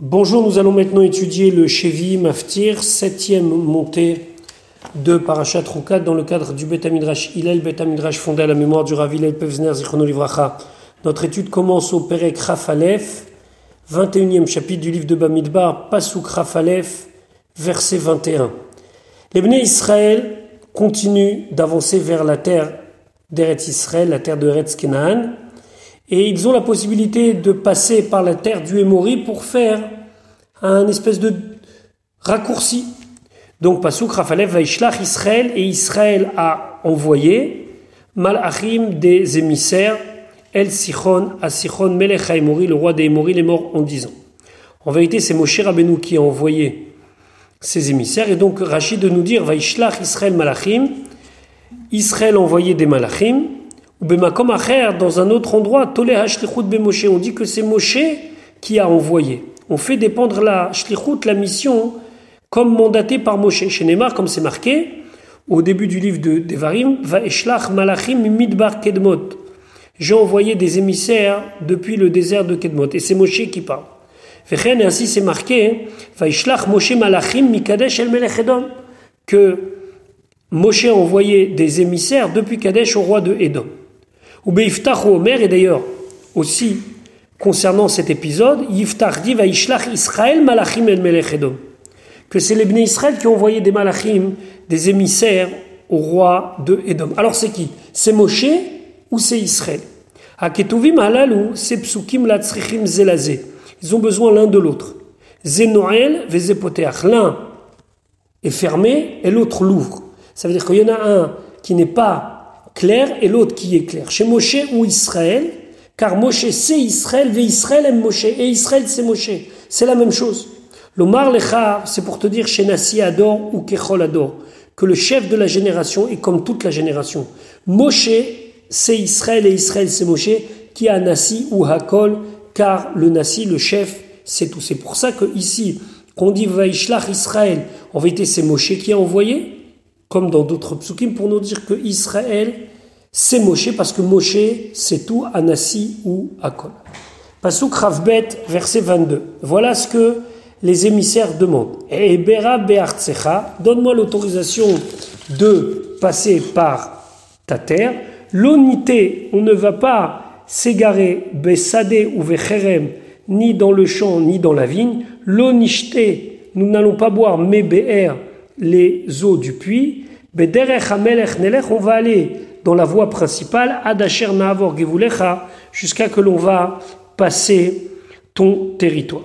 Bonjour, nous allons maintenant étudier le Chevi Maftir, septième montée de Parashat Rukat dans le cadre du Bet Midrash Hillel, Bet Midrash fondé à la mémoire du Rav Hillel Pevzner Livracha. Notre étude commence au Perek Rafalef, 21e chapitre du livre de Bamidbar, Pasuk Rafalef, verset 21. Les Bnei Israël continuent d'avancer vers la terre d'Eretz Israël, la terre de Eretz Kenaan, et ils ont la possibilité de passer par la terre du Hémori pour faire un espèce de raccourci. Donc Pasuk Rafalev Vaishlach Israël et Israël a envoyé Malachim des émissaires El Sichon à Sichon Melech Hémori, le roi des Hémori, les morts en dix ans. En vérité, c'est Moshe Rabbeinu qui a envoyé ces émissaires et donc Rachid de nous dire Vaishlach Israël Malachim, Israël envoyé des Malachim Bemakom Acher, dans un autre endroit, Tole be Moshe, on dit que c'est Moshe qui a envoyé. On fait dépendre la Shlichut, la mission, comme mandatée par Moshe. Chez Neymar, comme c'est marqué, au début du livre de Devarim, Va Eshlach Malachim Midbar Kedmot. J'ai envoyé des émissaires depuis le désert de Kedmot. Et c'est Moshe qui parle. Et ainsi c'est marqué, Va Eshlach Moshe Malachim Mikadesh El Melech Que Moshe a envoyé des émissaires depuis Kadesh au roi de Edom. Ou Beiftar Omer, et d'ailleurs aussi concernant cet épisode, Yiftar dit Vaishlach Israël Malachim El Melech Edom. Que c'est les Bnei Israël qui ont envoyé des Malachim, des émissaires au roi de Edom. Alors c'est qui? C'est Moshe ou c'est Israël? Aketuvim halalou, c'est psukim latzrichim zelazé. Ils ont besoin l'un de l'autre. Zenoel vezepoteach. L'un est fermé et l'autre l'ouvre. Ça veut dire qu'il y en a un qui n'est pas clair et l'autre qui est clair. Chez Moshe ou Israël, car Moshe c'est Israël, et Israël aime Moshe, et Israël c'est Moshe. C'est la même chose. L'Omar Lechar, c'est pour te dire chez Nassi Ador ou Kechol Ador, que le chef de la génération est comme toute la génération. Moshe c'est Israël et Israël c'est Moshe, qui a Nassi ou Hakol, car le Nassi, le chef, c'est tout. C'est pour ça que ici, qu'on dit Vaishlach Israël, en vérité c'est Moshe qui a envoyé, comme dans d'autres psukim, pour nous dire que Israël, c'est Moshe, parce que Moshe, c'est tout, Anassi ou Akol. Pasuk Ravbet, verset 22. Voilà ce que les émissaires demandent. Et Bera donne-moi l'autorisation de passer par ta terre. L'unité, on ne va pas s'égarer Besade ou Vecherem, ni dans le champ, ni dans la vigne. L'onishte, nous n'allons pas boire Mebe'er, les eaux du puits. On va aller dans la voie principale, Adasher Gevulecha, jusqu'à que l'on va passer ton territoire.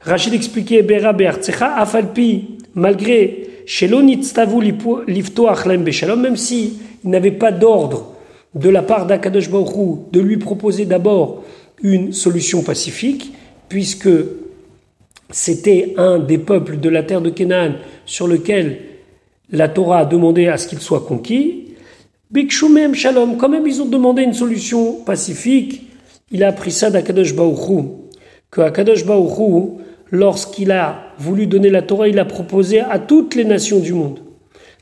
Rachid expliquait Bera Be'artsecha, Afalpi, malgré même si il n'avait pas d'ordre de la part d'Akadosh Baruch de lui proposer d'abord une solution pacifique, puisque c'était un des peuples de la terre de Canaan sur lequel la Torah a demandé à ce qu'il soit conquis. Bikshumem Shalom, quand même ils ont demandé une solution pacifique. Il a appris ça d'Akadosh Baouchou, que Akadosh Baouchou, lorsqu'il a voulu donner la Torah, il a proposé à toutes les nations du monde.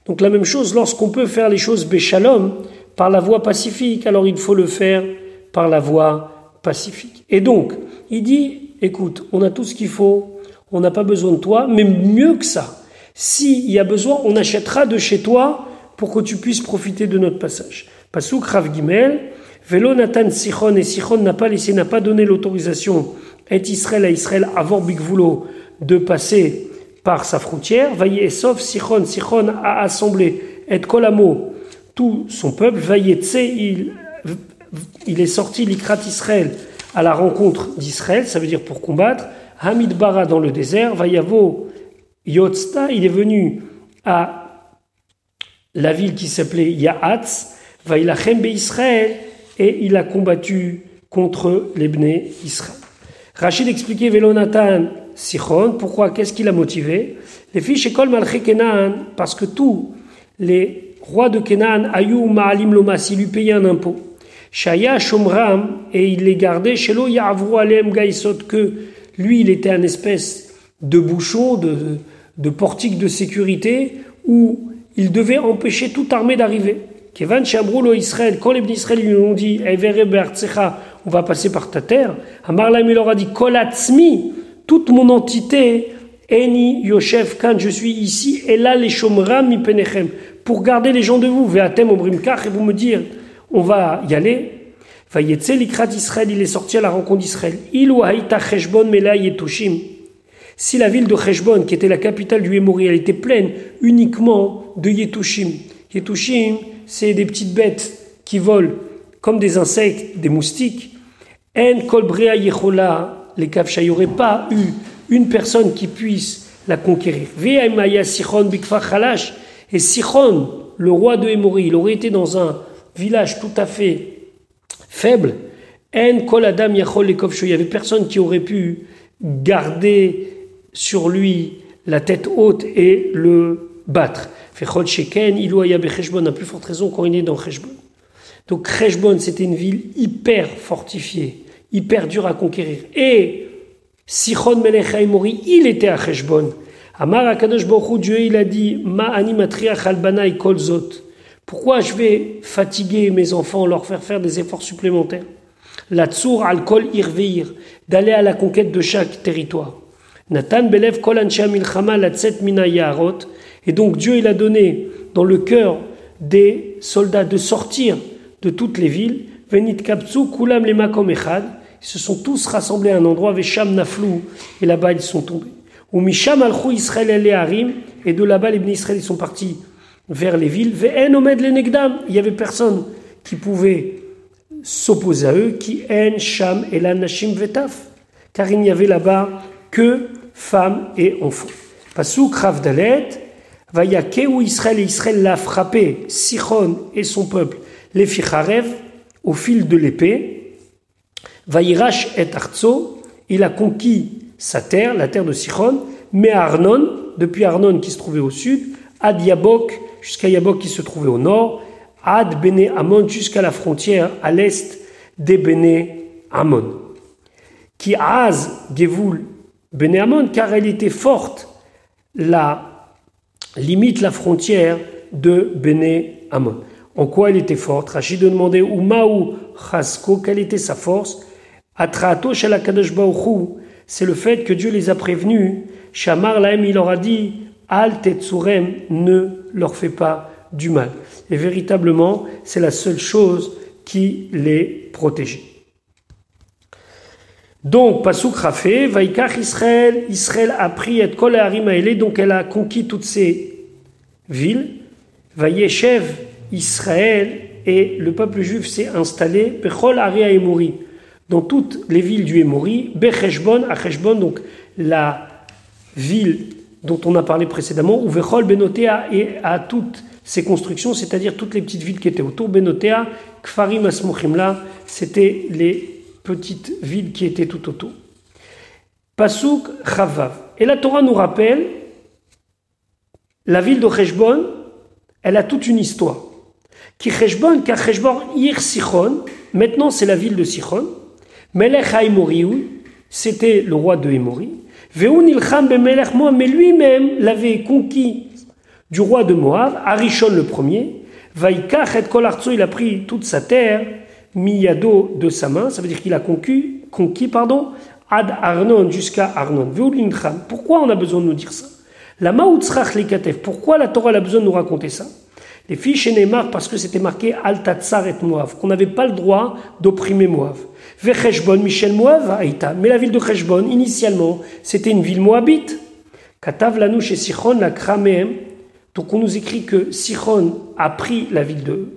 Donc la même chose, lorsqu'on peut faire les choses Béchalom par la voie pacifique, alors il faut le faire par la voie pacifique. Et donc, il dit, écoute, on a tout ce qu'il faut, on n'a pas besoin de toi, mais mieux que ça, s'il y a besoin, on achètera de chez toi pour que tu puisses profiter de notre passage. Pasuk Rav Gimel, Velo Nathan Sichon, et Sichon n'a pas laissé, n'a pas donné l'autorisation à Israël à Israël avant Bigvulo de passer par sa frontière. Vaillé sauf Sichon, Sichon a assemblé et Kolamo, tout son peuple. Vaillé il, il est sorti l'Ikrat Israël à la rencontre d'Israël, ça veut dire pour combattre. Hamid Bara dans le désert, Vaillavo Yotzta, il est venu à la ville qui s'appelait Yahatz, Israël, et il a combattu contre les Bnei Israël. Rachid expliquait Velonatan Sichon, pourquoi, qu'est-ce qui l'a motivé? Les fiches école Malché parce que tous les rois de Kenan, Ayou Ma'alim Lomas, il lui payait un impôt. Shaya Shomram, et il les gardait, Shelo Ya'avru Alem Gaisot, que lui, il était un espèce de bouchon, de, portique de sécurité où il devait empêcher toute armée d'arriver. Kevan Shabroulo Israël, quand les Israël lui ont dit on va passer par ta terre, il leur a dit toute mon entité, Eni Yoshev Kan, je suis ici, et là les Shomram penechem, pour garder les gens de vous, Veatem Obrimkach, et vous me dire, on va y aller. Likrat Israël, il est sorti à la rencontre d'Israël. Il ou Haïta Cheshbon Mela Yetushim. Si la ville de Cheshbon, qui était la capitale du Hémori, elle était pleine uniquement de Yetushim. Yetushim, c'est des petites bêtes qui volent comme des insectes, des moustiques. En Kolbrea Yechola, les Kavcha, il n'y aurait pas eu une personne qui puisse la conquérir. Sichon Khalash. Et Sichon, le roi de Hémori, il aurait été dans un village tout à fait faible. En Kol Adam Yachol Il n'y avait personne qui aurait pu garder sur lui la tête haute et le battre. Fechol Sheken, Becheshbon, a plus forte raison quand il est dans Cheshbon. Donc Cheshbon, c'était une ville hyper fortifiée, hyper dure à conquérir. Et Sichon Melech il était à Cheshbon. Amar Akadosh Dieu, il a dit Ma animatriach albanai kolzot. Pourquoi je vais fatiguer mes enfants, leur faire faire des efforts supplémentaires? La tsour al kol irveir, d'aller à la conquête de chaque territoire. Nathan belev kol milchama mina Et donc Dieu, il a donné dans le cœur des soldats de sortir de toutes les villes. Venit kapsu kulam lema echad. Ils se sont tous rassemblés à un endroit, Vesham Naflou, et là-bas ils sont tombés. Ou Misham Israël et Harim, et de là-bas les bénis Israël ils sont partis vers les villes. Il y avait personne qui pouvait s'opposer à eux, qui en Sham et la Nashim Vetaf, car il n'y avait là-bas que femmes et enfants. Pasuk Ravdalet, ou Israël et Israël l'a frappé, Sichon et son peuple, les Ficharev, au fil de l'épée. Vaïrash et Arzo, il a conquis sa terre, la terre de Sichon, mais Arnon, depuis Arnon qui se trouvait au sud, Ad Yabok, jusqu'à Yabok qui se trouvait au nord, Ad Bene Amon, jusqu'à la frontière à l'est des Bene Amon. Qui Az Gevul Bene Amon, car elle était forte, la limite, la frontière de Bene Amon. En quoi elle était forte? Rachid demandait Umaou Chasko, quelle était sa force Atrato Shalakadosh c'est le fait que Dieu les a prévenus. Shamar Laem, il leur a dit Al Tetsurem, ne leur fait pas du mal. Et véritablement, c'est la seule chose qui les protégeait. Donc, Pasuk Rafé, Vaikach Israël, Israël a pris et Kol donc elle a conquis toutes ces villes. Vaïechev Israël, et le peuple juif s'est installé, Bechol Aria Emori dans toutes les villes du Hémori, Becheshbon, à donc la ville dont on a parlé précédemment, ou Vechol Benotea, et à toutes ces constructions, c'est-à-dire toutes les petites villes qui étaient autour, Benotea, Kfarim Asmochimla, c'était les petites villes qui étaient tout autour. Pasuk Chavav. Et la Torah nous rappelle, la ville de Cheshbon, elle a toute une histoire. Qui Cheshbon, car Cheshbon, Ir Sichon, maintenant c'est la ville de Sichon, Melech c'était le roi de Hémori. Mais lui-même l'avait conquis du roi de Moab, Arishon le premier. Vaikach et il a pris toute sa terre, miyado de sa main, ça veut dire qu'il a conquis, conquis pardon, ad Arnon jusqu'à Arnon. Pourquoi on a besoin de nous dire ça? La pourquoi la Torah a besoin de nous raconter ça? Les fiches et Neymar, parce que c'était marqué Al Tatsar et Moab, qu'on n'avait pas le droit d'opprimer Moab. Michel Moab Mais la ville de Cheshbon, initialement, c'était une ville moabite. Katav Lanouche et Sichon la Krameem. Donc on nous écrit que Sichon a pris la ville de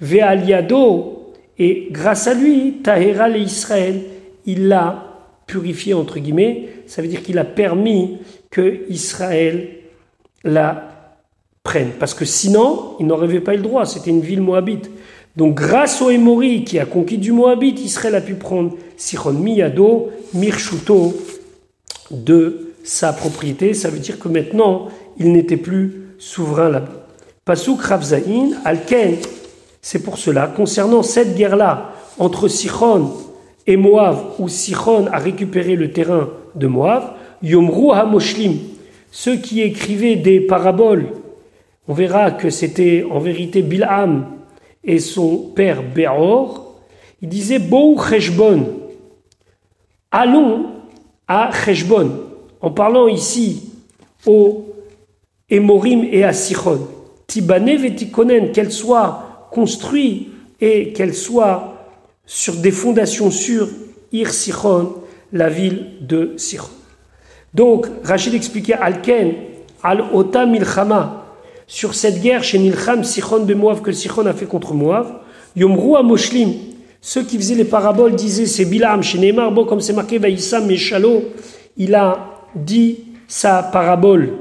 Vealiado et grâce à lui, Tahera et Israël, il l'a purifié entre guillemets. Ça veut dire qu'il a permis que Israël la prenne. Parce que sinon, il n'aurait pas eu le droit. C'était une ville moabite. Donc grâce au Émori qui a conquis du Moabit, Israël a pu prendre Sichon Miyado, Mirshuto de sa propriété. Ça veut dire que maintenant, il n'était plus souverain là-bas. Pasuk Ravzaïn, Alken, c'est pour cela, concernant cette guerre-là entre Sichon et Moab, où Sichon a récupéré le terrain de Moab, Yomru HaMoshlim, ceux qui écrivaient des paraboles, on verra que c'était en vérité Bilham et son père Béor, il disait Bou allons à Cheshbon, en parlant ici aux Emorim et à Sichon. Tibane vetikonen, qu'elle soit construite et qu'elle soit sur des fondations sûres, Ir Sichon, la ville de Sichon. Donc, Rachid expliquait Alken, Al Ota Milchama, sur cette guerre chez Nilcham Sichon de Moab que Sichon a fait contre Moab, Yomru à Moshlim, ceux qui faisaient les paraboles disaient c'est Bilam chez Neymar, bon, comme c'est marqué Vaïssam Meshalo, il a dit sa parabole,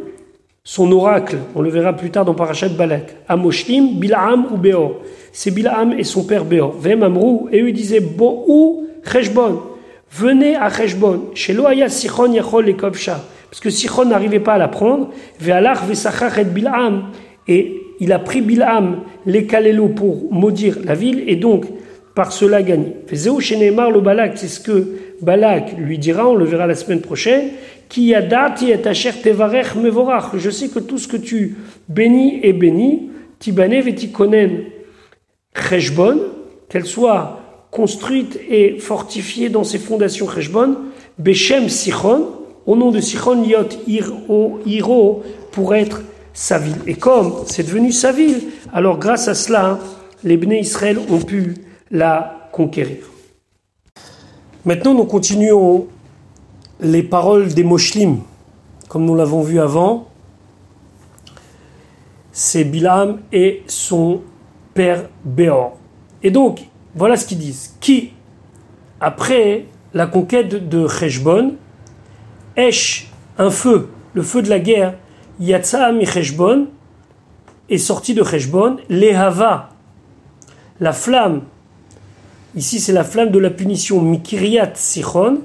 son oracle, on le verra plus tard dans Parashat Balak, à Moshlim, Bilam ou Beor. C'est Bilam et son père Beor. Vem Amrou, et eux disaient Bo ou Cheshbon, venez à Cheshbon, chez Loaya Sichon Yachol et Kovsha parce que Sichon n'arrivait pas à la prendre, et il a pris Bil'am, les Kalélo, pour maudire la ville, et donc par cela gagner. le Balak, c'est ce que Balak lui dira, on le verra la semaine prochaine, mevorach. Je sais que tout ce que tu bénis est béni, qu'elle soit construite et fortifiée dans ses fondations cheshbon, bechem sichon, nom de Sichon Yot Hiro pour être sa ville. Et comme c'est devenu sa ville, alors grâce à cela, les Bnei Israël ont pu la conquérir. Maintenant, nous continuons les paroles des Moshlim, comme nous l'avons vu avant. C'est Bilam et son père Béor. Et donc, voilà ce qu'ils disent. Qui, après la conquête de Cheshbon, Esh, un feu, le feu de la guerre, Yatsa mi est sorti de Cheshbon, Lehava, la flamme, ici c'est la flamme de la punition, Mikiriat Sichon,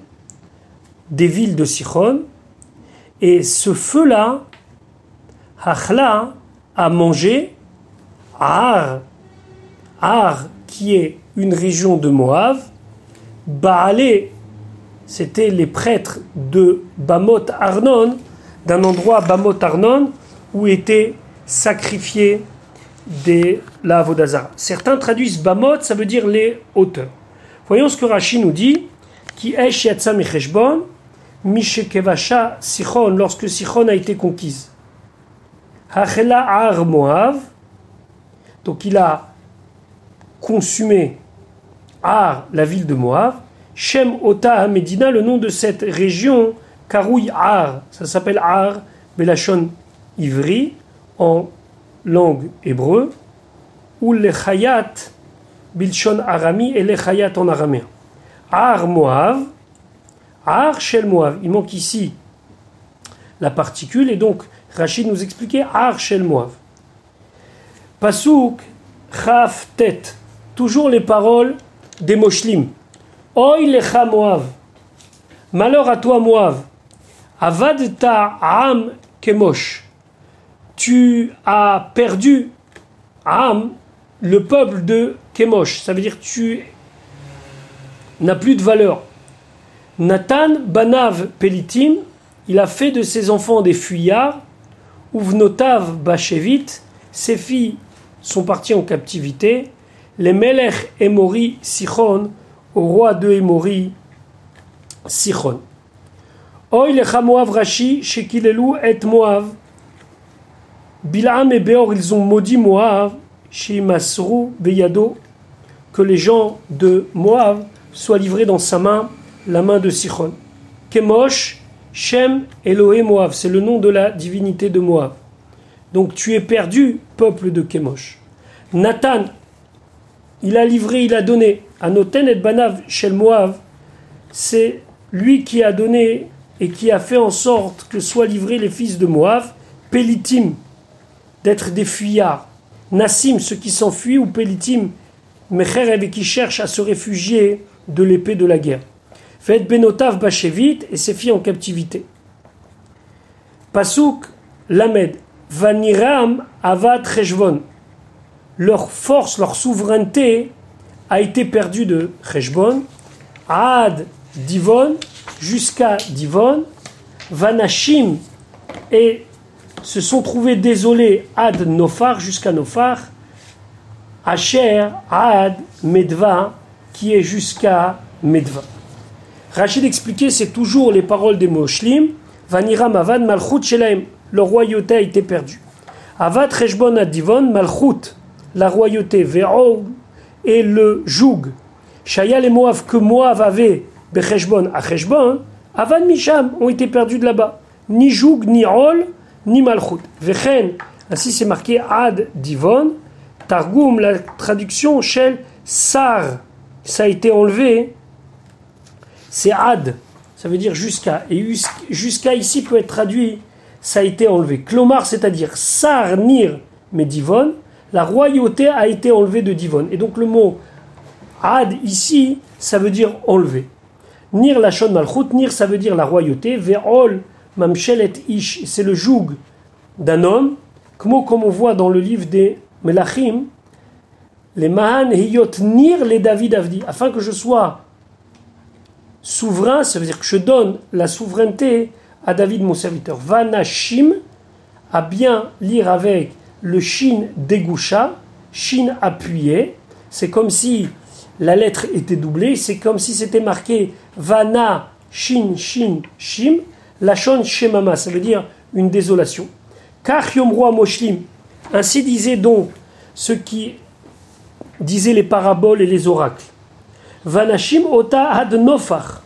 des villes de Sichon, et ce feu-là, Hachla, a mangé Ar, Ar, qui est une région de Moab, Baalé, c'était les prêtres de Bamot Arnon, d'un endroit Bamot Arnon où étaient sacrifiés des la Certains traduisent Bamot, ça veut dire les hauteurs. Voyons ce que Rashi nous dit qui esh Sichon, lorsque Sichon a été conquise. Hachela ar Moav, donc il a consumé Ar, la ville de Moab, Shem Ota Medina, le nom de cette région, Karouy Ar, ça s'appelle Ar, Belachon Ivri, en langue hébreu, ou le Chayat, Arami, et le Chayat en araméen. Ar Moav, Ar Shel Moav, il manque ici la particule, et donc Rachid nous expliquait Ar Shel Moav. Pasuk, Chaf Tet, toujours les paroles des Moshlim. Oy lecha Moav. Malheur à toi, Moav. ta am kemosh. Tu as perdu am, le peuple de Kemosh. Ça veut dire tu n'as plus de valeur. Nathan banav pelitim, il a fait de ses enfants des fuyards. Uvnotav bachevit, ses filles sont parties en captivité. Les melech emori sichon, roi de Émori, Sichon. Oy le Moav Rashi, Shekilelu et Moav. Bilam et Beor, ils ont maudit Moav, Shimasru Beyado, que les gens de Moav soient livrés dans sa main, la main de Sichon. Kemosh, Shem Elohé Moav, c'est le nom de la divinité de Moav. Donc tu es perdu, peuple de Kemosh. Nathan, il a livré, il a donné. Anoten et Banav Shel Moav, c'est lui qui a donné et qui a fait en sorte que soient livrés les fils de Moav, Pélitim, d'être des fuyards, Nassim, ceux qui s'enfuient, ou Pélitim, Mecherev, qui cherchent à se réfugier de l'épée de la guerre. Fait Benotav Bachevit et ses filles en captivité. Pasuk Lamed, Vaniram Avad Rejvon leur force, leur souveraineté a été perdue de Cheshbon, Ad Divon, jusqu'à Divon, Vanashim, et se sont trouvés désolés Ad Nofar, jusqu'à Nofar, Asher, Ad Medva, qui est jusqu'à Medva. Rachid expliquait, c'est toujours les paroles des Moshlim. Vanira Mavad Malchut Shelaim. Leur royauté a été perdue. Avat Reshbon Adivon Malchut. La royauté, Ve'o et le joug. Shaya et Moav que Moav avait, Becheshbon à Cheshbon, Avan Misham ont été perdus de là-bas. Ni joug, ni ol, ni Malchut. Vechen, ainsi c'est marqué Ad Divon. Targum, la traduction, Shel Sar, ça a été enlevé c'est ad, ça veut dire jusqu'à. Et jusqu'à ici peut être traduit, ça a été enlevé. Clomar, c'est-à-dire sarnir mais divon, la royauté a été enlevée de divon. Et donc le mot ad ici, ça veut dire enlevé. Nir lachon malchut, nir ça veut dire la royauté, ve'ol mamshelet ish, c'est le joug d'un homme, comme on voit dans le livre des Melachim, les Mahan hiyot nir les David Avdi, afin que je sois souverain, ça veut dire que je donne la souveraineté à David, mon serviteur. Vanashim, à bien lire avec le shin degusha, shin appuyé. C'est comme si la lettre était doublée, c'est comme si c'était marqué Vana, shin, shin, shim, lachon shemama, ça veut dire une désolation. Yomroa moshlim, ainsi disaient donc ceux qui disaient les paraboles et les oracles. Vanashim ota ad nofar.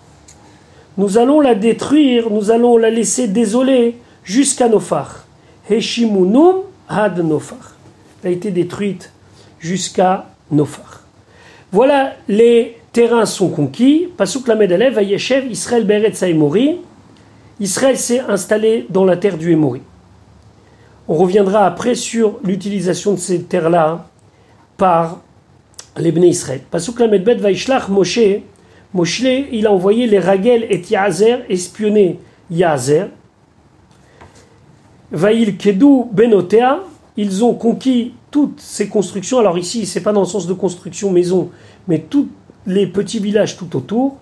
Nous allons la détruire, nous allons la laisser désolée jusqu'à Nofar. Heshimunum ad Nofar. Elle a été détruite jusqu'à Nofar. Voilà, les terrains sont conquis. Pasuk la Medalev, Vayeshev, Israël Beret Saïmori. Israël s'est installé dans la terre du Hémori. On reviendra après sur l'utilisation de ces terres-là par les Israël. Pasuk Lamedbet Vaishlach Moshe, Moshe, il a envoyé les Ragel et Yazer espionner Yazer. Vaïl Kedou Benotea, ils ont conquis toutes ces constructions. Alors ici, c'est pas dans le sens de construction maison, mais tous les petits villages tout autour.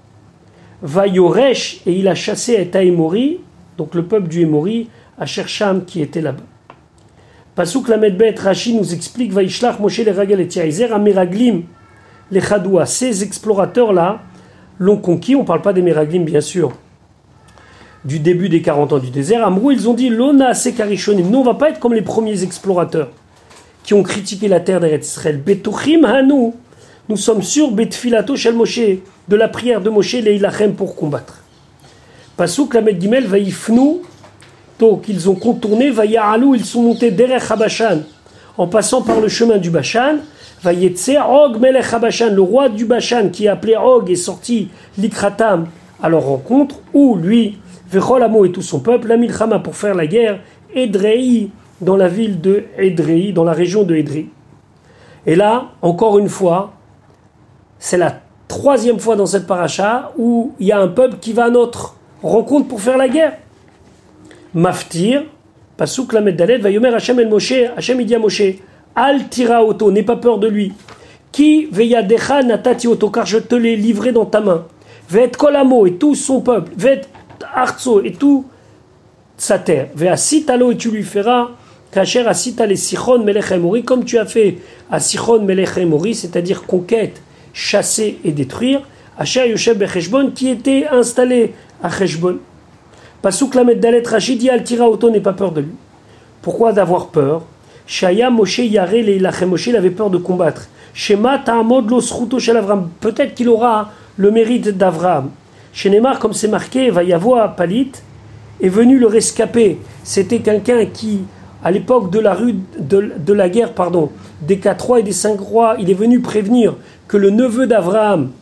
Vayoresh, et il a chassé Etaimori, donc le peuple du Emori, à Chercham qui était là-bas. Pasuk Lamedbet Rashi nous explique Vaishlach Moshe les Ragel et Yazer, Amiraglim, les Chadoua. Ces explorateurs-là, l'ont conquis. On ne parle pas des Meraglim, bien sûr, du début des 40 ans du désert. Amrou, ils ont dit Lona Sekarishonim. Nous, on ne va pas être comme les premiers explorateurs qui ont critiqué la terre d'Eretz Israël. Hanou. Nous sommes sûrs, Betfilato Shel Moshe, de la prière de Moshe, Leilachem pour combattre. Pasuk Lamed Gimel, Vaïfnou. Donc, ils ont contourné, Vaïa'alou, ils sont montés derrière Habashan, en passant par le chemin du Bashan. Vayetse Og Melech Habashan, le roi du Bashan qui est appelé Og est sorti l'Ikratam à leur rencontre, où lui, Vecholamo et tout son peuple, la Milchama pour faire la guerre, Edrei dans la ville de Edrei, dans la région de Edrei. Et là, encore une fois, c'est la troisième fois dans cette paracha où il y a un peuple qui va à notre rencontre pour faire la guerre. Maftir, Pasuk Lamed Dalet, Vayomer Hashem el Moshe, Hashem il Moshe, Al tira auto, n'aie pas peur de lui. Qui veya decha natati auto, car je te l'ai livré dans ta main. Vet kolamo et tout son peuple. Vet arzo et tout sa terre. Ve asitalo et tu lui feras. Kacher asita les sichon comme tu as fait à sichon melech c'est-à-dire conquête, chasser et détruire. Asher yoshem becheshbon, qui était installé à Cheshbon. Pasuk lamet dalet rachidi al tira auto, n'aie pas peur de lui. Pourquoi d'avoir peur? Shaya Moshe Yare Moshe, il avait peur de combattre. Shema Ta'amod Lo Shel Avram. Peut-être qu'il aura le mérite d'Avram. Chez Neymar, comme c'est marqué, va y avoir Palit, est venu le rescaper. C'était quelqu'un qui, à l'époque de la guerre, pardon, des quatre rois et des cinq rois, il est venu prévenir que le neveu d'Avraham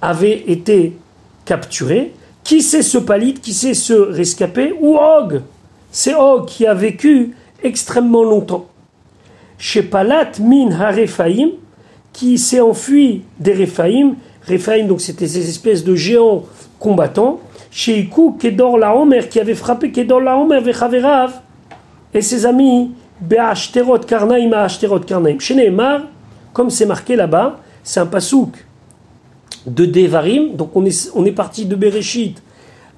avait été capturé. Qui c'est ce Palit Qui c'est ce rescapé? Ou Og? C'est Og qui a vécu extrêmement longtemps. Chez Palat min Harefaim, qui s'est enfui des Rephaim, donc c'était ces espèces de géants combattants, chez Iku Kedor Laomer, qui avait frappé Kedor Laomer Vechaverav, et ses amis, Be'ashterot Karnaim Ashterot Karnaim. Chez Neymar, comme c'est marqué là-bas, c'est un pasouk de Devarim, donc on est, parti de Bereshit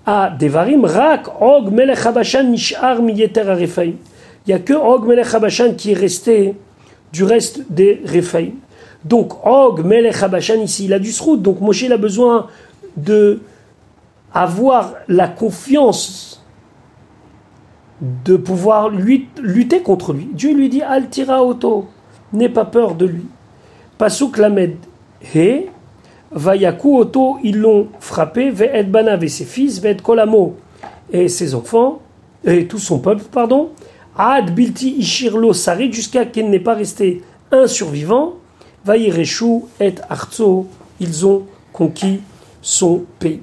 à Devarim, Rak Og Melech Habashan Mishar Miyeter Rephaim il n'y a que Og Melech Habashan qui est resté du reste des Rephaim. Donc Og Melech Habashan ici, il a du donc Moshe a besoin de avoir la confiance de pouvoir lutter contre lui. Dieu lui dit Al tira auto, n'aie pas peur de lui. Pasuk lamed he, vayaku auto, ils l'ont frappé, ve'ed banav et ses fils, ve'ed kolamo et ses enfants, et tout son peuple, pardon, ad bilti ishirlo sarid, jusqu'à qu'il n'ait pas resté un survivant, vayireshu et arzo, ils ont conquis son pays.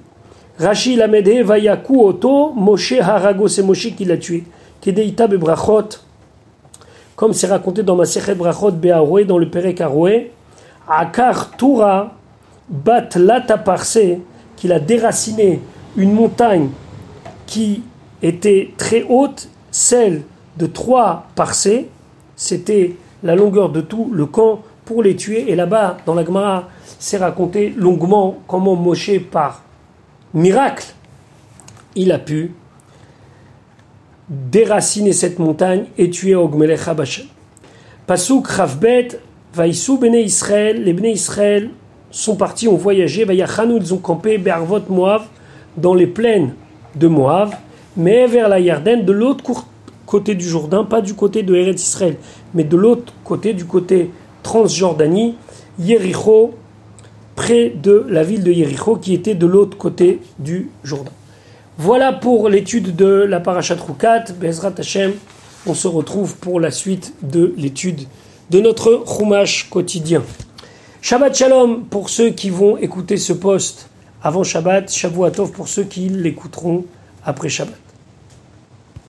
Rashi Lamede Vayaku Oto, Moshe Harago, c'est Moshe qui l'a tué. Kedeita Bebrachot, comme c'est raconté dans ma Brachot dans le Perek Aroé, Akar Tura Bat Lata Parse, qu'il a déraciné une montagne qui était très haute, celle de trois parcées, c'était la longueur de tout le camp pour les tuer. Et là-bas, dans la Gemara, c'est raconté longuement comment Moshe, par miracle, il a pu déraciner cette montagne et tuer Ogmelech Habashem. Pasuk Ravbet, Vaïsou Bene Israël, les Bene Israël sont partis, ont voyagé, Vayachanou, ils ont campé, Bervot Moab, dans les plaines de Moab, mais vers la Yarden, de l'autre côté du Jourdain, pas du côté de Eretz Israël, mais de l'autre côté, du côté Transjordanie, Yericho, près de la ville de Yericho, qui était de l'autre côté du Jourdain. Voilà pour l'étude de la Parashat Rukat. Bezrat Hashem, on se retrouve pour la suite de l'étude de notre Chumash quotidien. Shabbat Shalom pour ceux qui vont écouter ce post avant Shabbat, Shavuatov pour ceux qui l'écouteront après Shabbat.